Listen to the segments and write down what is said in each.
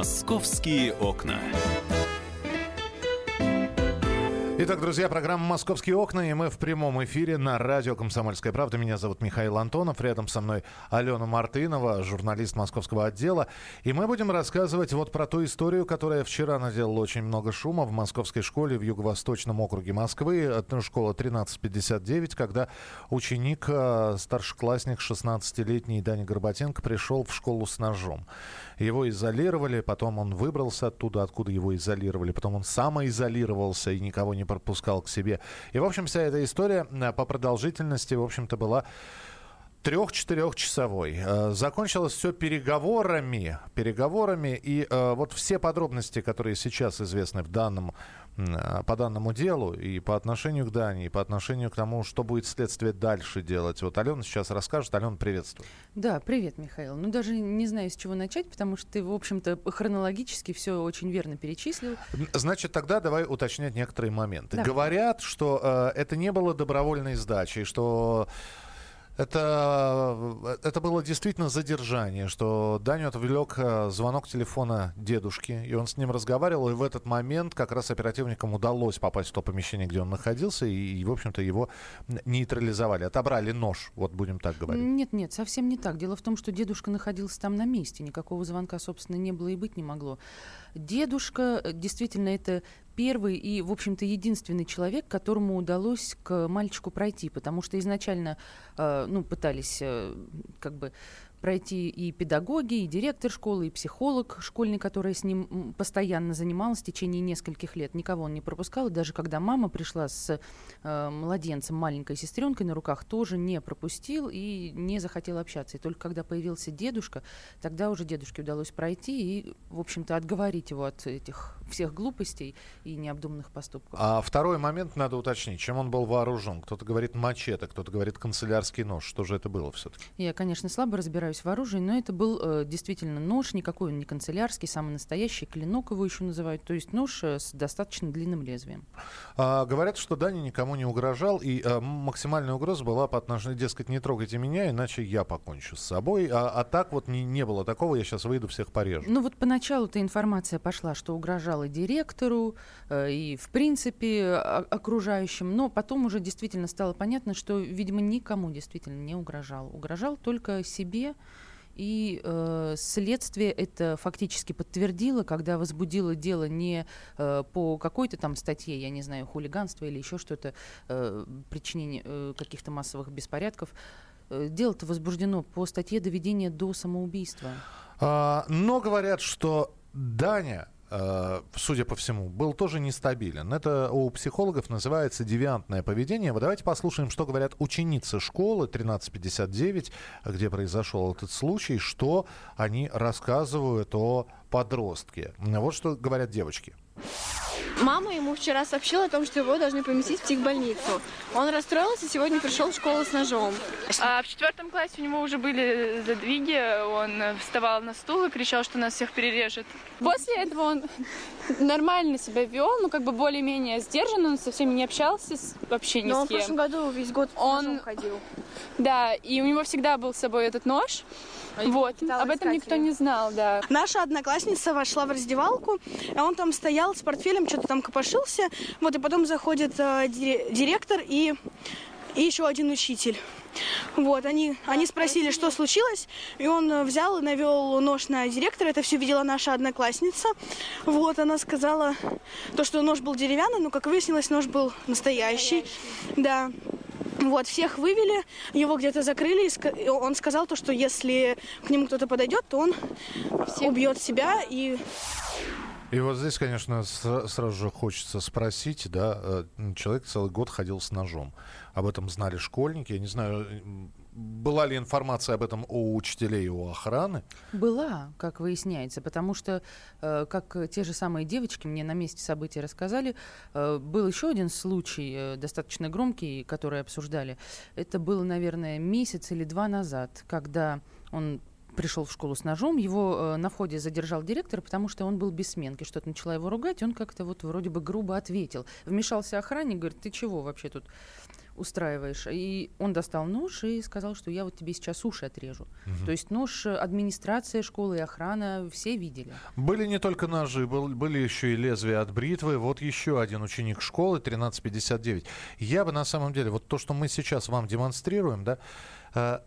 Московские окна. Итак, друзья, программа «Московские окна», и мы в прямом эфире на радио «Комсомольская правда». Меня зовут Михаил Антонов, рядом со мной Алена Мартынова, журналист московского отдела. И мы будем рассказывать вот про ту историю, которая вчера наделала очень много шума в московской школе в юго-восточном округе Москвы. Школа 1359, когда ученик, э, старшеклассник, 16-летний Даня Горбатенко пришел в школу с ножом. Его изолировали, потом он выбрался оттуда, откуда его изолировали, потом он самоизолировался и никого не пропускал к себе. И, в общем, вся эта история э, по продолжительности, в общем-то, была трех-четырехчасовой. Э, закончилось все переговорами, переговорами, и э, вот все подробности, которые сейчас известны в данном, э, по данному делу, и по отношению к Дании, и по отношению к тому, что будет следствие дальше делать. Вот Алена сейчас расскажет. Алена, приветствую. Да, привет, Михаил. Ну, даже не знаю, с чего начать, потому что ты, в общем-то, хронологически все очень верно перечислил. Значит, тогда давай уточнять некоторые моменты. Давай. Говорят, что э, это не было добровольной сдачей, что это, это было действительно задержание, что Даню отвлек э, звонок телефона дедушки, и он с ним разговаривал, и в этот момент как раз оперативникам удалось попасть в то помещение, где он находился, и, и в общем-то, его нейтрализовали, отобрали нож, вот будем так говорить. Нет, нет, совсем не так. Дело в том, что дедушка находился там на месте, никакого звонка, собственно, не было и быть не могло. Дедушка, э, действительно, это первый и, в общем-то, единственный человек, которому удалось к мальчику пройти, потому что изначально, э, ну, пытались э, как бы пройти и педагоги, и директор школы, и психолог школьный, который с ним постоянно занималась в течение нескольких лет. Никого он не пропускал, и даже когда мама пришла с э, младенцем, маленькой сестренкой на руках, тоже не пропустил и не захотел общаться. И только когда появился дедушка, тогда уже дедушке удалось пройти и, в общем-то, отговорить его от этих всех глупостей и необдуманных поступков. А второй момент надо уточнить, чем он был вооружен. Кто-то говорит мачете, кто-то говорит канцелярский нож. Что же это было все-таки? Я, конечно, слабо разбираюсь в оружии, но это был э, действительно нож, никакой он не канцелярский, самый настоящий, клинок его еще называют, то есть нож э, с достаточно длинным лезвием. А, говорят, что Дани никому не угрожал, и а, максимальная угроза была по отношению, дескать, не трогайте меня, иначе я покончу с собой. А, а так вот не, не было такого, я сейчас выйду, всех порежу. Ну вот поначалу-то информация пошла, что угрожала директору э, и, в принципе, окружающим, но потом уже действительно стало понятно, что, видимо, никому действительно не угрожал. Угрожал только себе, и э, следствие это фактически подтвердило, когда возбудило дело не э, по какой-то там статье, я не знаю, хулиганство или еще что-то, э, причинение э, каких-то массовых беспорядков. Э, Дело-то возбуждено по статье доведения до самоубийства. А, но говорят, что Даня судя по всему, был тоже нестабилен. Это у психологов называется девиантное поведение. Вот давайте послушаем, что говорят ученицы школы 1359, где произошел этот случай, что они рассказывают о подростке. Вот что говорят девочки. Мама ему вчера сообщила о том, что его должны поместить в психбольницу. Он расстроился, сегодня пришел в школу с ножом. А в четвертом классе у него уже были задвиги, он вставал на стул и кричал, что нас всех перережет. После этого он нормально себя вел, ну как бы более-менее сдержанно, он со всеми не общался с- вообще ни Но с в прошлом кем. году весь год Он- ходил. Да, и у него всегда был с собой этот нож. Вот, пыталась об этом искать никто не знал, да. Наша одноклассница вошла в раздевалку, а он там стоял с портфелем, что-то там копошился. Вот, и потом заходит э, дире- директор и, и еще один учитель. Вот, они, они спросили, что случилось, и он э, взял и навел нож на директора. Это все видела наша одноклассница. Вот, она сказала, то, что нож был деревянный, но, как выяснилось, нож был настоящий. Да. Вот, всех вывели, его где-то закрыли, и он сказал то, что если к нему кто-то подойдет, то он убьет себя и И вот здесь, конечно, сразу же хочется спросить, да, э, человек целый год ходил с ножом. Об этом знали школьники. Я не знаю, была ли информация об этом у учителей и у охраны? Была, как выясняется, потому что, э, как те же самые девочки мне на месте событий рассказали, э, был еще один случай, достаточно громкий, который обсуждали. Это было, наверное, месяц или два назад, когда он пришел в школу с ножом, его э, на входе задержал директор, потому что он был без сменки, что-то начала его ругать, он как-то вот вроде бы грубо ответил. Вмешался охранник, говорит, ты чего вообще тут устраиваешь. И он достал нож и сказал, что я вот тебе сейчас уши отрежу. То есть нож, э, администрация школы и охрана все видели. Были не только ножи, был- были еще и лезвия от бритвы. Вот еще один ученик школы, 1359. Я бы на самом деле, вот то, что мы сейчас вам демонстрируем, да, э,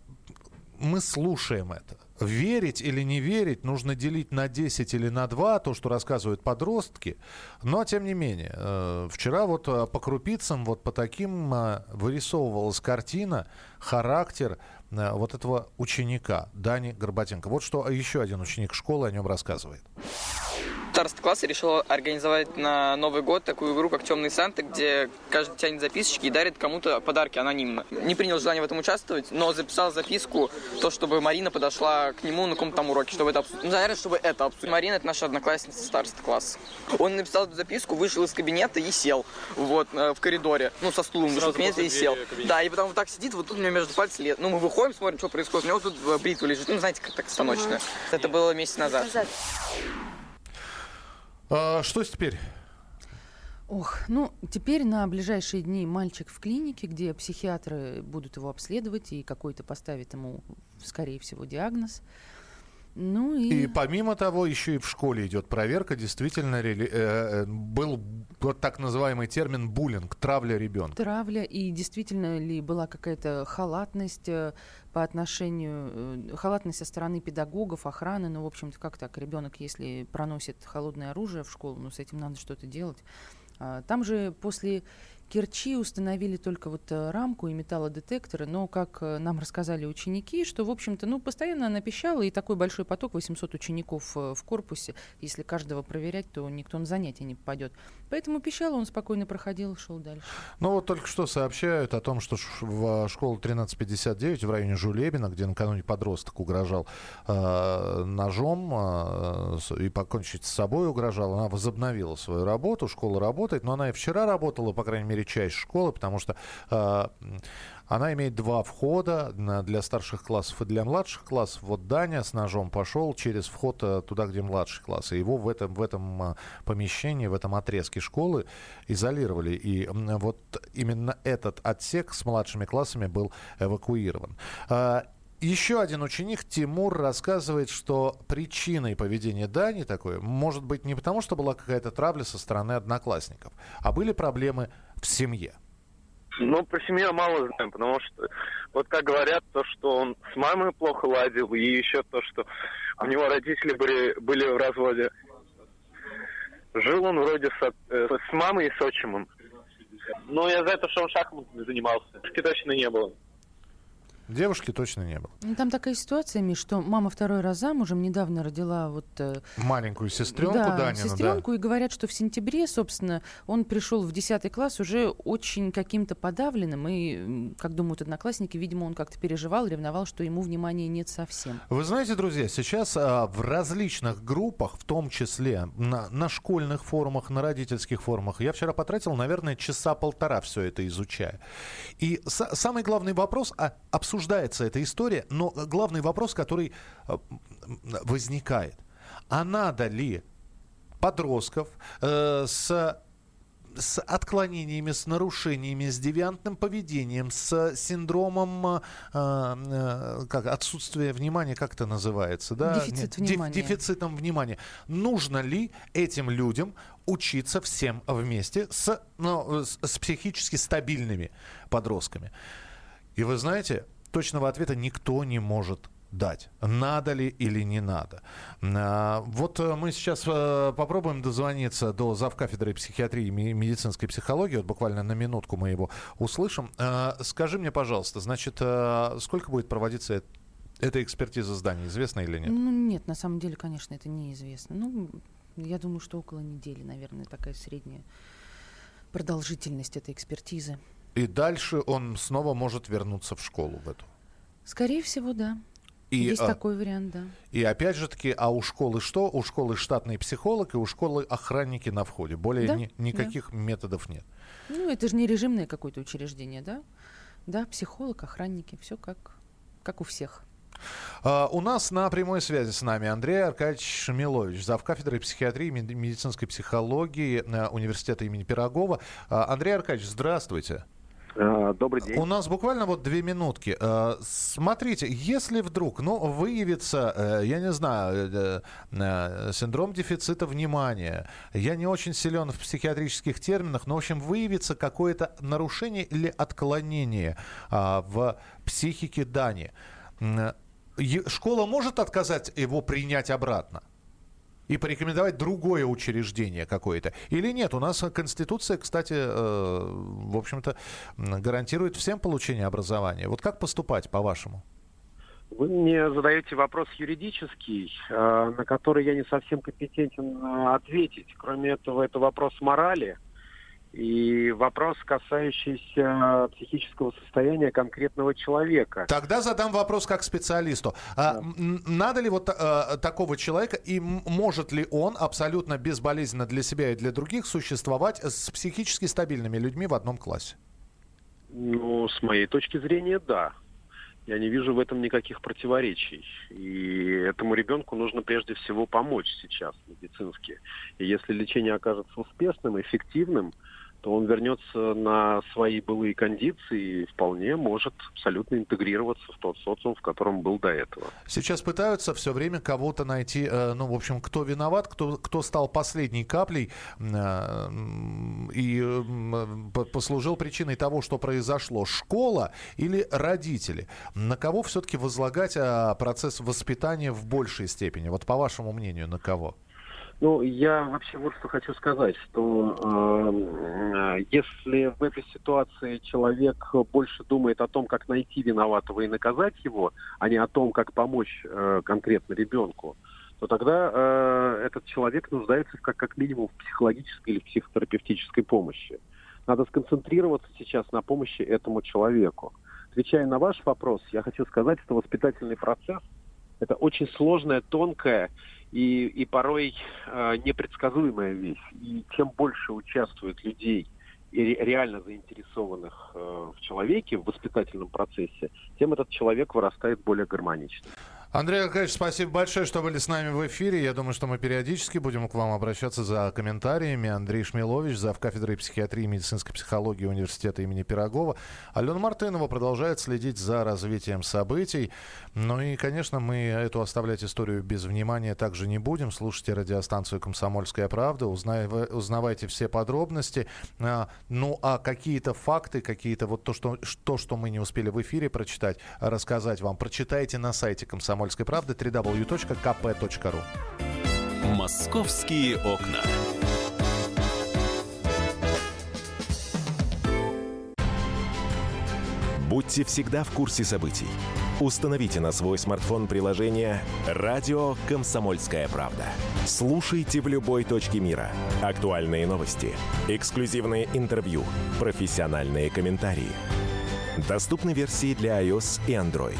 мы слушаем это. Верить или не верить нужно делить на 10 или на 2, то, что рассказывают подростки. Но, тем не менее, э, вчера вот э, по крупицам, вот по таким э, вырисовывалась картина, характер вот этого ученика Дани Горбатенко. Вот что еще один ученик школы о нем рассказывает. Староста класса решила организовать на Новый год такую игру, как «Темный Санта», где каждый тянет записочки и дарит кому-то подарки анонимно. Не принял желания в этом участвовать, но записал записку, то, чтобы Марина подошла к нему на каком-то там уроке, чтобы это обсудить. Ну, наверное, чтобы это обсудить. Марина – это наша одноклассница староста класса. Он написал эту записку, вышел из кабинета и сел вот э, в коридоре, ну, со стулом вышел из кабинета и сел. Да, и потом вот так сидит, вот тут у меня между пальцев лет. Ну, мы выходим, смотрим, что происходит. У него тут э, бритва лежит, ну, знаете, как так станочная. Это было месяц назад. А, что теперь? Ох, ну, теперь на ближайшие дни мальчик в клинике, где психиатры будут его обследовать и какой-то поставит ему, скорее всего, диагноз. Ну и... И помимо того, еще и в школе идет проверка. Действительно, рели- э, э, был вот так называемый термин буллинг, травля ребенка. травля и действительно ли была какая-то халатность э, по отношению э, халатность со стороны педагогов, охраны, ну в общем-то как так ребенок, если проносит холодное оружие в школу, ну с этим надо что-то делать. А, Там же после Керчи установили только вот э, рамку и металлодетекторы, но, как э, нам рассказали ученики, что, в общем-то, ну, постоянно она пищала, и такой большой поток, 800 учеников в корпусе, если каждого проверять, то никто на занятия не попадет. Поэтому пищала, он спокойно проходил, шел дальше. Ну вот только что сообщают о том, что в школу 1359 в районе Жулебина, где накануне подросток угрожал э, ножом э, и покончить с собой угрожал, она возобновила свою работу, школа работает, но она и вчера работала, по крайней мере, часть школы, потому что э, она имеет два входа для старших классов и для младших классов. Вот Даня с ножом пошел через вход э, туда, где младший класс. И его в этом, в этом а, помещении, в этом отрезке школы изолировали. И вот именно этот отсек с младшими классами был эвакуирован. А, Еще один ученик, Тимур, рассказывает, что причиной поведения Дани такое может быть не потому, что была какая-то травля со стороны одноклассников, а были проблемы в семье. Ну, про семью я мало знаю, потому что, вот как говорят, то, что он с мамой плохо ладил, и еще то, что у него родители были, были в разводе. Жил он вроде с, э, с мамой и с отчимом. Но я за то, что он шахматами занимался. Точно не было. Девушки точно не было. Ну, Там такая ситуация, Миш, что мама второй раз замужем недавно родила вот э, Маленькую сестренку да, Данину, сестренку, и говорят, что в сентябре, собственно, он пришел в 10 класс уже очень каким-то подавленным, и, как думают одноклассники, видимо, он как-то переживал, ревновал, что ему внимания нет совсем. Вы знаете, друзья, сейчас а, в различных группах, в том числе на, на школьных форумах, на родительских форумах, я вчера потратил, наверное, часа полтора все это изучая. И са- самый главный вопрос, а, обсуждается эта история, но главный вопрос, который м, возникает, а надо ли подростков э, с с отклонениями, с нарушениями, с девиантным поведением, с синдромом э, э, как, отсутствия внимания, как это называется? Да? Дефицит Не- деф- внимания. дефицитом внимания. Нужно ли этим людям учиться всем вместе с, ну, с, с психически стабильными подростками? И вы знаете, точного ответа никто не может дать. Надо ли или не надо. А, Вот э, мы сейчас э, попробуем дозвониться до завкафедры психиатрии и медицинской психологии. Вот буквально на минутку мы его услышим. А, Скажи мне, пожалуйста, значит, э, сколько будет проводиться эта экспертиза здания? Известно или нет? Ну, нет, на самом деле, конечно, это неизвестно. Ну, я думаю, что около недели, наверное, такая средняя продолжительность этой экспертизы. И дальше он снова может вернуться в школу в эту. Скорее всего, да. И, Есть а, такой вариант, да. И опять же таки, а у школы что? У школы штатный психолог и у школы охранники на входе. Более Да, ни- никаких методов нет. Ну, это же не режимное какое-то учреждение, да? Да, психолог, охранники, все как, как у всех. А, у нас на прямой связи с нами Андрей Аркадьевич Шамилович, завкафедрой психиатрии и мед- медицинской психологии э, университета имени Пирогова. А, Андрей Аркадьевич, здравствуйте. А, добрый день. У нас буквально вот две минутки. Э, смотрите, если вдруг, ну, выявится, э, я не знаю, э, синдром дефицита внимания, я не очень силен в психиатрических терминах, но, в общем, выявится какое-то нарушение или отклонение а, в психике Дани, школа может отказать его принять обратно? И порекомендовать другое учреждение какое-то. Или нет? У нас Конституция, кстати, э, в общем-то, гарантирует всем получение образования. Вот как поступать, по-вашему? Вы мне задаете вопрос юридический, э, на который я не совсем компетентен э, ответить. Кроме этого, это вопрос морали. И вопрос, касающийся психического состояния конкретного человека. Тогда задам вопрос как специалисту. А, да. Надо ли вот а, такого человека и может ли он абсолютно безболезненно для себя и для других существовать с психически стабильными людьми в одном классе? Ну, с моей точки зрения, да. Я не вижу в этом никаких противоречий. И этому ребенку нужно прежде всего помочь сейчас медицински. И если лечение окажется успешным, эффективным, то он вернется на свои былые кондиции и вполне может абсолютно интегрироваться в тот социум, в котором был до этого. Сейчас пытаются все время кого-то найти, э, ну, в общем, кто виноват, кто, кто стал последней каплей э, и послужил причиной того, что произошло. Школа или родители? На кого все-таки возлагать э, процесс воспитания в большей степени? Вот по вашему мнению, на кого? Ну, я вообще вот что хочу сказать, что э, если в этой ситуации человек больше думает о том, как найти виноватого и наказать его, а не о том, как помочь э, конкретно ребенку, то тогда э, этот человек нуждается как, как минимум в психологической или психотерапевтической помощи. Надо сконцентрироваться сейчас на помощи этому человеку. Отвечая на ваш вопрос, я хочу сказать, что воспитательный процесс – это очень сложная, тонкая и, и порой э, непредсказуемая вещь. И чем больше участвует людей и реально заинтересованных э, в человеке, в воспитательном процессе, тем этот человек вырастает более гармонично. Андрей Аркадьевич, спасибо большое, что были с нами в эфире. Я думаю, что мы периодически будем к вам обращаться за комментариями. Андрей Шмилович, зав. кафедрой психиатрии и медицинской психологии университета имени Пирогова. Алена Мартынова продолжает следить за развитием событий. Ну и, конечно, мы эту оставлять историю без внимания также не будем. Слушайте радиостанцию «Комсомольская правда», узнавайте все подробности. А, ну а какие-то факты, какие-то вот то что, то, что мы не успели в эфире прочитать, рассказать вам, прочитайте на сайте «Комсомольской комсомольской правды www.kp.ru Московские окна. Будьте всегда в курсе событий. Установите на свой смартфон приложение «Радио Комсомольская правда». Слушайте в любой точке мира. Актуальные новости, эксклюзивные интервью, профессиональные комментарии. Доступны версии для iOS и Android.